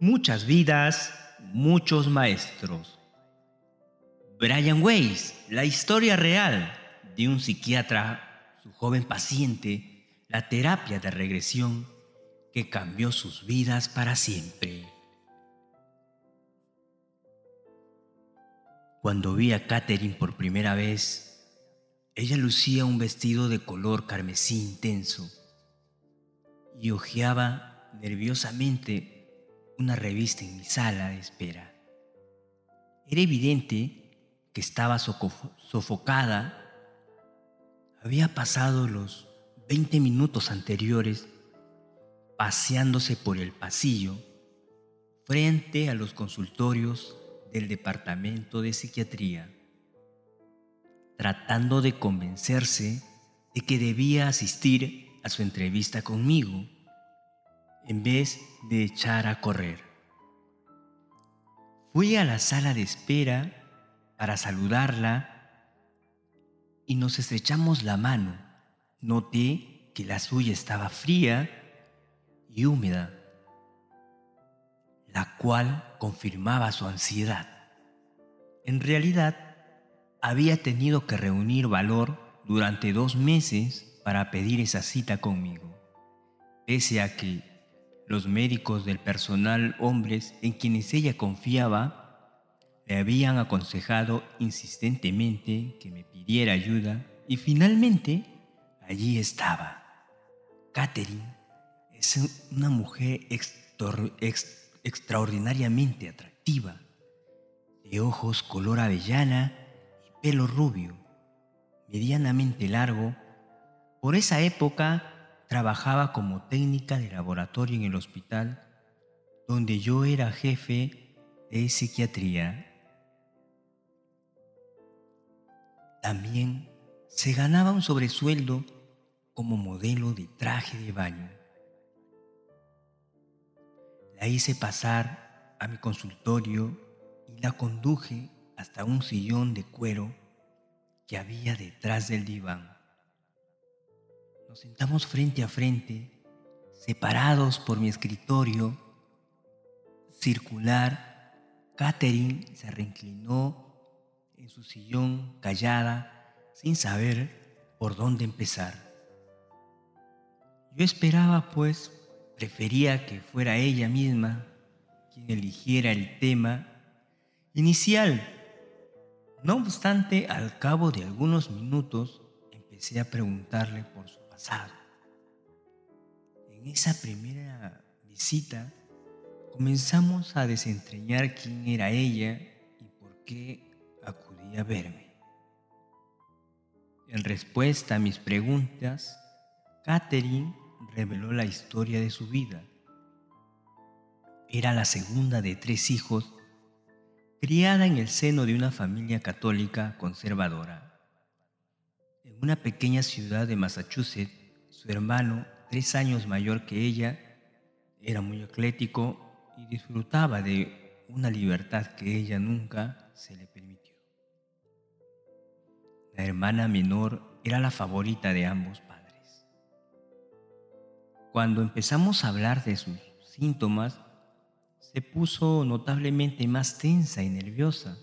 Muchas vidas, muchos maestros. Brian Weiss, la historia real de un psiquiatra, su joven paciente, la terapia de regresión que cambió sus vidas para siempre. Cuando vi a Catherine por primera vez, ella lucía un vestido de color carmesí intenso y hojeaba nerviosamente una revista en mi sala de espera. Era evidente que estaba sofocada. Había pasado los 20 minutos anteriores paseándose por el pasillo frente a los consultorios del Departamento de Psiquiatría, tratando de convencerse de que debía asistir a su entrevista conmigo en vez de echar a correr. Fui a la sala de espera para saludarla y nos estrechamos la mano. Noté que la suya estaba fría y húmeda la cual confirmaba su ansiedad. En realidad, había tenido que reunir valor durante dos meses para pedir esa cita conmigo, pese a que los médicos del personal hombres en quienes ella confiaba le habían aconsejado insistentemente que me pidiera ayuda y finalmente allí estaba. Catherine es una mujer extraordinariamente atractiva, de ojos color avellana y pelo rubio, medianamente largo. Por esa época trabajaba como técnica de laboratorio en el hospital donde yo era jefe de psiquiatría. También se ganaba un sobresueldo como modelo de traje de baño. La hice pasar a mi consultorio y la conduje hasta un sillón de cuero que había detrás del diván. Nos sentamos frente a frente, separados por mi escritorio circular. Catherine se reinclinó en su sillón callada, sin saber por dónde empezar. Yo esperaba, pues, Prefería que fuera ella misma quien eligiera el tema inicial. No obstante, al cabo de algunos minutos empecé a preguntarle por su En esa primera visita comenzamos a desentrañar quién era ella y por qué acudía a verme. En respuesta a mis preguntas, Catherine reveló la historia de su vida. Era la segunda de tres hijos, criada en el seno de una familia católica conservadora. En una pequeña ciudad de Massachusetts, su hermano, tres años mayor que ella, era muy atlético y disfrutaba de una libertad que ella nunca se le permitió. La hermana menor era la favorita de ambos cuando empezamos a hablar de sus síntomas, se puso notablemente más tensa y nerviosa.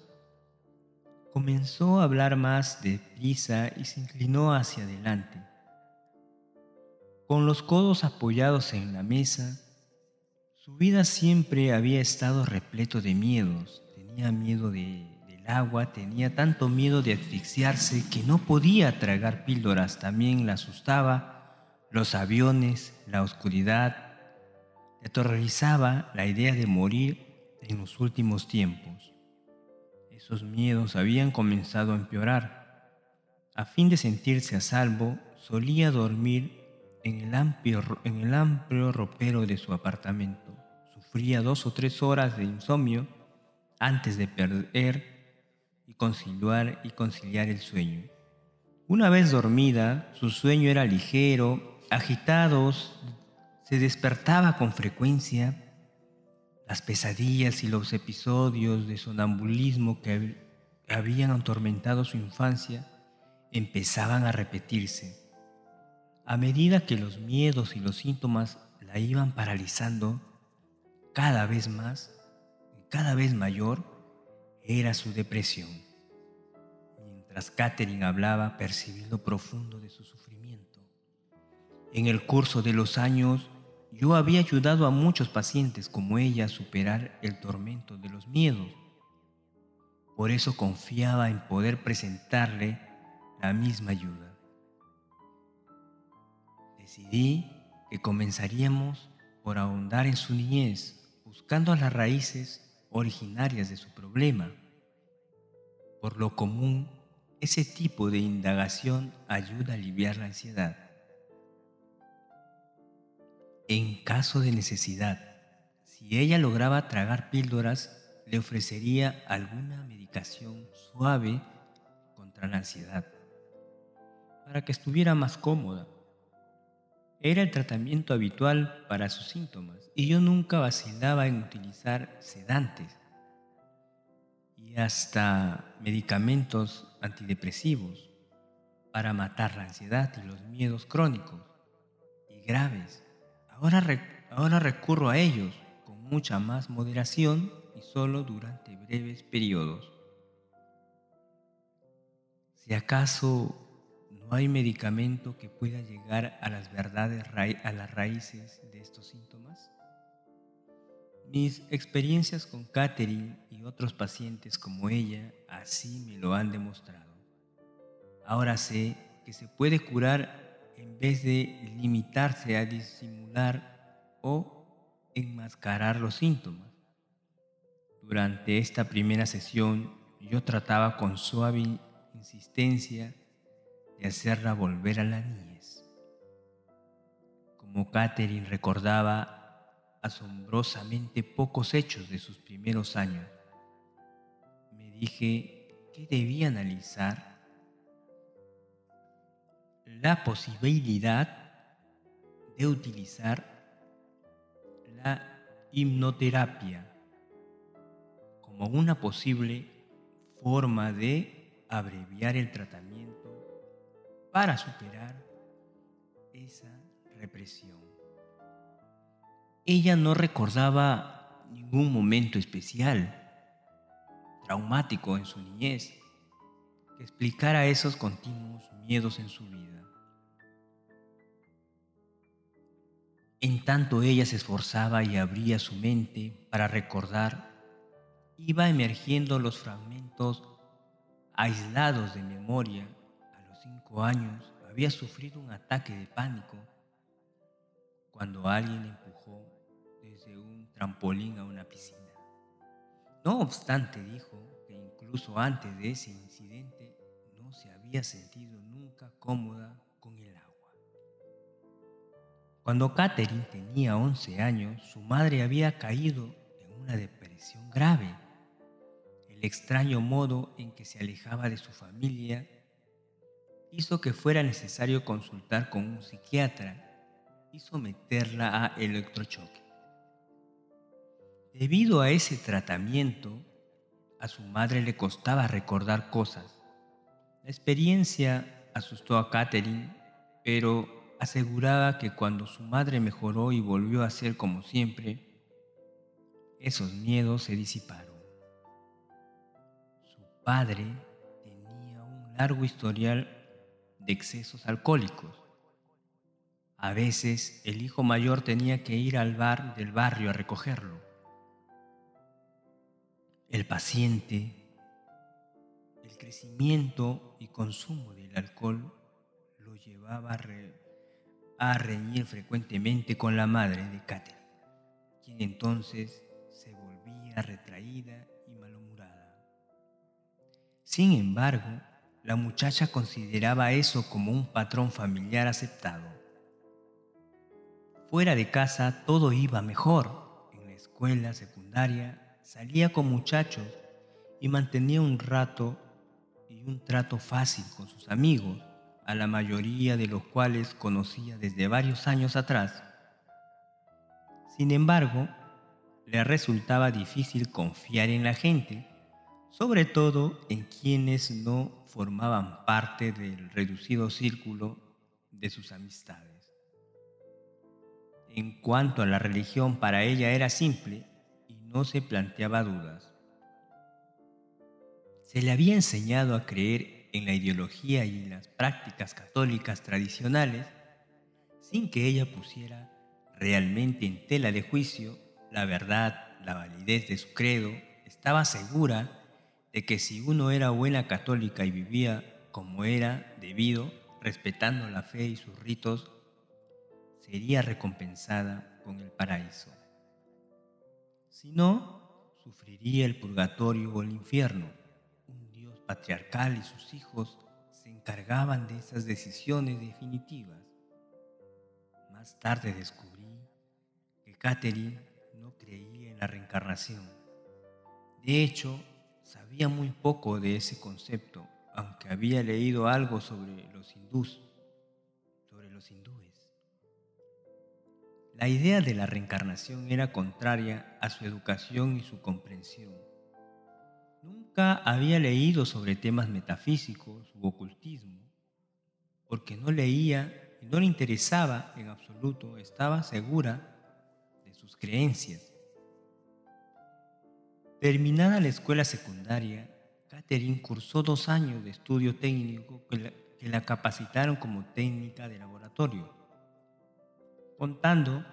Comenzó a hablar más deprisa y se inclinó hacia adelante. Con los codos apoyados en la mesa, su vida siempre había estado repleto de miedos. Tenía miedo del agua, tenía tanto miedo de asfixiarse que no podía tragar píldoras. También la asustaba los aviones, la oscuridad, le aterrorizaba la idea de morir en los últimos tiempos. Esos miedos habían comenzado a empeorar. A fin de sentirse a salvo, solía dormir en el amplio, en el amplio ropero de su apartamento. Sufría dos o tres horas de insomnio antes de perder y conciliar, y conciliar el sueño. Una vez dormida, su sueño era ligero agitados, se despertaba con frecuencia. Las pesadillas y los episodios de sonambulismo que habían atormentado su infancia empezaban a repetirse. A medida que los miedos y los síntomas la iban paralizando, cada vez más cada vez mayor era su depresión. Mientras Catherine hablaba, percibí lo profundo de su sufrimiento. En el curso de los años, yo había ayudado a muchos pacientes como ella a superar el tormento de los miedos. Por eso confiaba en poder presentarle la misma ayuda. Decidí que comenzaríamos por ahondar en su niñez, buscando las raíces originarias de su problema. Por lo común, ese tipo de indagación ayuda a aliviar la ansiedad. En caso de necesidad, si ella lograba tragar píldoras, le ofrecería alguna medicación suave contra la ansiedad, para que estuviera más cómoda. Era el tratamiento habitual para sus síntomas y yo nunca vacilaba en utilizar sedantes y hasta medicamentos antidepresivos para matar la ansiedad y los miedos crónicos y graves. Ahora, ahora recurro a ellos con mucha más moderación y solo durante breves periodos. Si acaso no hay medicamento que pueda llegar a las verdades, a las raíces de estos síntomas. Mis experiencias con Catherine y otros pacientes como ella así me lo han demostrado. Ahora sé que se puede curar en vez de limitarse a disimular o enmascarar los síntomas. Durante esta primera sesión yo trataba con suave insistencia de hacerla volver a la niñez. Como Catherine recordaba asombrosamente pocos hechos de sus primeros años, me dije que debía analizar la posibilidad de utilizar la hipnoterapia como una posible forma de abreviar el tratamiento para superar esa represión. Ella no recordaba ningún momento especial, traumático en su niñez, que explicara esos continuos miedos en su vida. En tanto ella se esforzaba y abría su mente para recordar, iba emergiendo los fragmentos aislados de memoria cinco años había sufrido un ataque de pánico cuando alguien empujó desde un trampolín a una piscina. No obstante, dijo que incluso antes de ese incidente había sentido nunca cómoda con el agua. Cuando Catherine tenía 11 años, su madre había caído en una depresión grave. El extraño modo en que se alejaba de su familia hizo que fuera necesario consultar con un psiquiatra y someterla a electrochoque. Debido a ese tratamiento, a su madre le costaba recordar cosas. La experiencia asustó a Catherine, pero aseguraba que cuando su madre mejoró y volvió a ser como siempre, esos miedos se disiparon. Su padre tenía un largo historial de excesos alcohólicos. A veces el hijo mayor tenía que ir al bar del barrio a recogerlo. El paciente, el crecimiento y consumo del alcohol lo llevaba a, reñir frecuentemente con la madre de Catherine, quien entonces se volvía retraída y malhumorada. Sin embargo, la muchacha consideraba eso como un patrón familiar aceptado. Fuera de casa todo iba mejor. En la escuela secundaria salía con muchachos y mantenía un rato un trato fácil con sus amigos, a la mayoría de los cuales conocía desde varios años atrás. Sin embargo, le resultaba difícil confiar en la gente sobre todo en quienes no formaban parte del reducido círculo de sus amistades. En cuanto a la religión, para ella era simple y no se planteaba dudas. Se le había enseñado a creer en la ideología y en las prácticas católicas tradicionales sin que ella pusiera realmente en tela de juicio la verdad, la validez de su credo, estaba segura de que si uno era buena católica y vivía como era debido, respetando la fe y sus ritos, sería recompensada con el paraíso. Si no, sufriría el purgatorio o el infierno. Patriarcal y sus hijos se encargaban de esas decisiones definitivas. Más tarde descubrí que Catherine no creía en la reencarnación. De hecho, sabía muy poco de ese concepto, aunque había leído algo sobre los hindús, sobre los hindúes. La idea de la reencarnación era contraria a su educación y su comprensión. Nunca había leído sobre temas metafísicos u ocultismo, porque no leía y no le interesaba en absoluto, estaba segura de sus creencias. Terminada la escuela secundaria, Catherine cursó dos años de estudio técnico que la, capacitaron como técnica de laboratorio, contando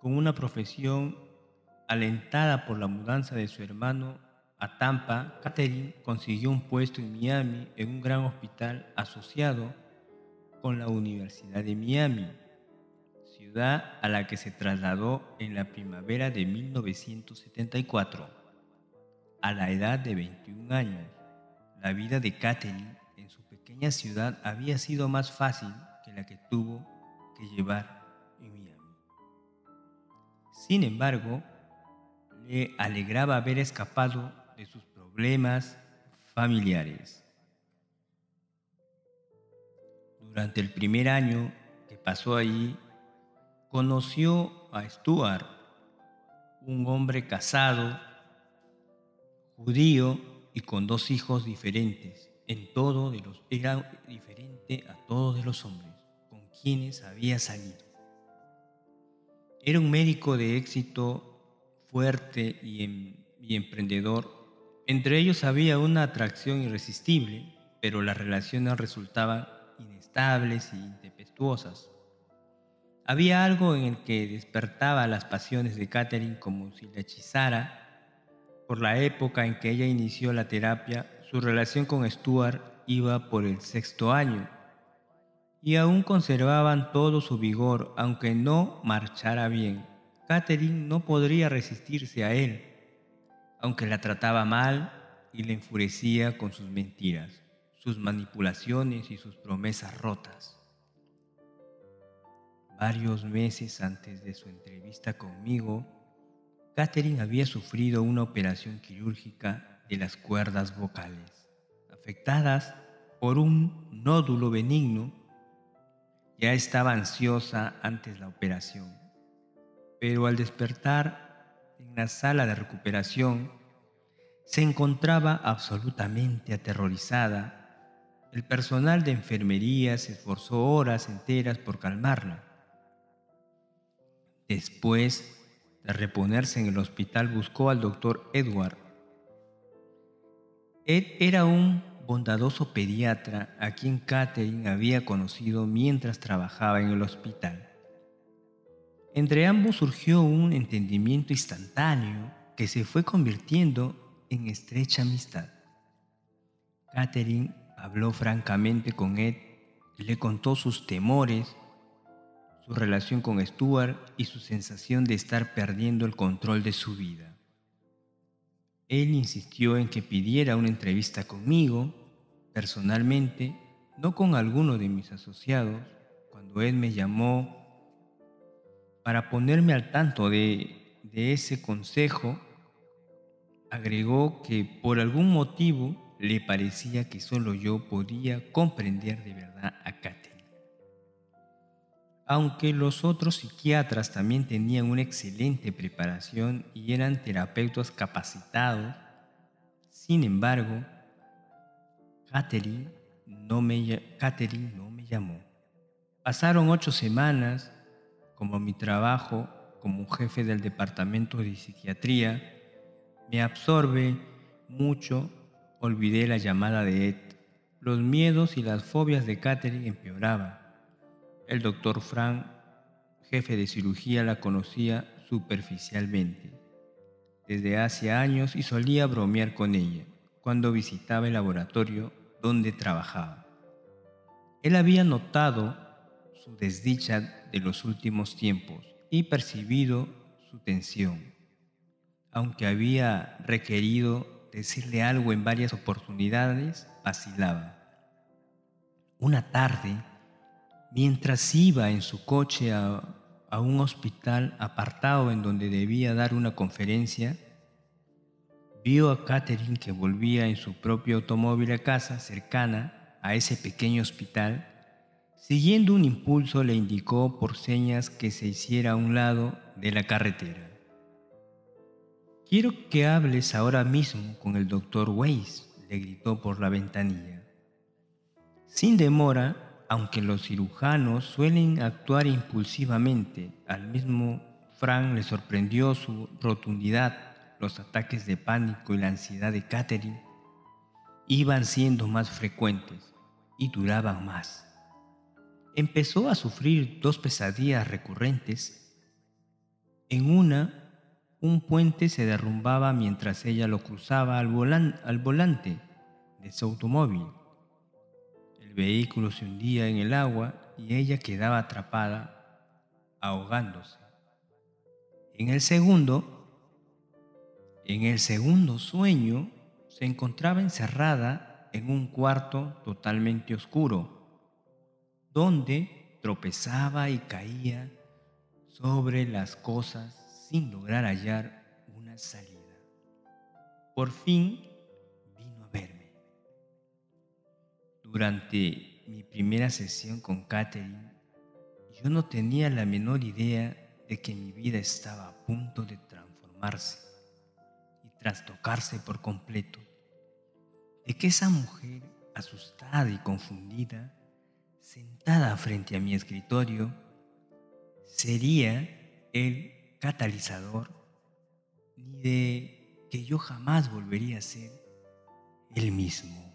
con una profesión alentada por la mudanza de su hermano a Tampa, Catherine consiguió un puesto en Miami en un gran hospital asociado con la Universidad de Miami, ciudad a la que se trasladó en la primavera de 1974. A la edad de 21 años, la vida de Catherine en su pequeña ciudad había sido más fácil que la que tuvo que llevar en Miami. Sin embargo, le alegraba haber escapado de sus problemas familiares. Durante el primer año que pasó allí, conoció a Stuart, un hombre casado judío y con dos hijos diferentes. En todo de los, era diferente a todos de los hombres con quienes había salido. Era un médico de éxito fuerte y, em, y emprendedor. Entre ellos había una atracción irresistible, pero las relaciones resultaban inestables y intempestuosas. Había algo en el que despertaba las pasiones de Catherine como si la hechizara por la época en que ella inició la terapia, su relación con Stuart iba por el sexto año y aún conservaban todo su vigor, aunque no marchara bien. Catherine no podría resistirse a él, aunque la trataba mal y le enfurecía con sus mentiras, sus manipulaciones y sus promesas rotas. Varios meses antes de su entrevista conmigo, Catherine había sufrido una operación quirúrgica de las cuerdas vocales, afectadas por un nódulo benigno. Ya estaba ansiosa antes la operación, pero al despertar en la sala de recuperación, se encontraba absolutamente aterrorizada. El personal de enfermería se esforzó horas enteras por calmarla. Después de reponerse en el hospital buscó al doctor Edward. Ed era un bondadoso pediatra a quien Catherine había conocido mientras trabajaba en el hospital. Entre ambos surgió un entendimiento instantáneo que se fue convirtiendo en estrecha amistad. Catherine habló francamente con Ed le contó sus temores su relación con Stuart y su sensación de estar perdiendo el control de su vida. Él insistió en que pidiera una entrevista conmigo, personalmente, no con alguno de mis asociados, cuando él me llamó para ponerme al tanto de, ese consejo, agregó que por algún motivo le parecía que solo yo podía comprender de verdad a Katy aunque los otros psiquiatras también tenían una excelente preparación y eran terapeutas capacitados, sin embargo, Catherine no me, no me llamó. Pasaron ocho semanas como mi trabajo como jefe del departamento de psiquiatría me absorbe mucho, olvidé la llamada de Ed. Los miedos y las fobias de Catherine empeoraban. El doctor Frank, jefe de cirugía, la conocía superficialmente desde hace años y solía bromear con ella cuando visitaba el laboratorio donde trabajaba. Él había notado su desdicha de los últimos tiempos y percibido su tensión, aunque había requerido decirle algo en varias oportunidades, vacilaba. Una tarde, mientras iba en su coche a, un hospital apartado en donde debía dar una conferencia, vio a Catherine que volvía en su propio automóvil a casa cercana a ese pequeño hospital Siguiendo un impulso le indicó por señas que se hiciera a un lado de la carretera. Quiero que hables ahora mismo con el doctor Weiss, le gritó por la ventanilla. Sin demora, aunque los cirujanos suelen actuar impulsivamente, al mismo Frank le sorprendió su rotundidad, los ataques de pánico y la ansiedad de Catherine iban siendo más frecuentes y duraban más empezó a sufrir dos pesadillas recurrentes. En una, un puente se derrumbaba mientras ella lo cruzaba al, volante de su automóvil. El vehículo se hundía en el agua y ella quedaba atrapada, ahogándose. En el segundo, en el segundo sueño, se encontraba encerrada en un cuarto totalmente oscuro donde tropezaba y caía sobre las cosas sin lograr hallar una salida. Por fin vino a verme. Durante mi primera sesión con Catherine, yo no tenía la menor idea de que mi vida estaba a punto de transformarse y trastocarse por completo, de que esa mujer, asustada y confundida, sentada frente a mi escritorio sería el catalizador ni de que yo jamás volvería a ser el mismo.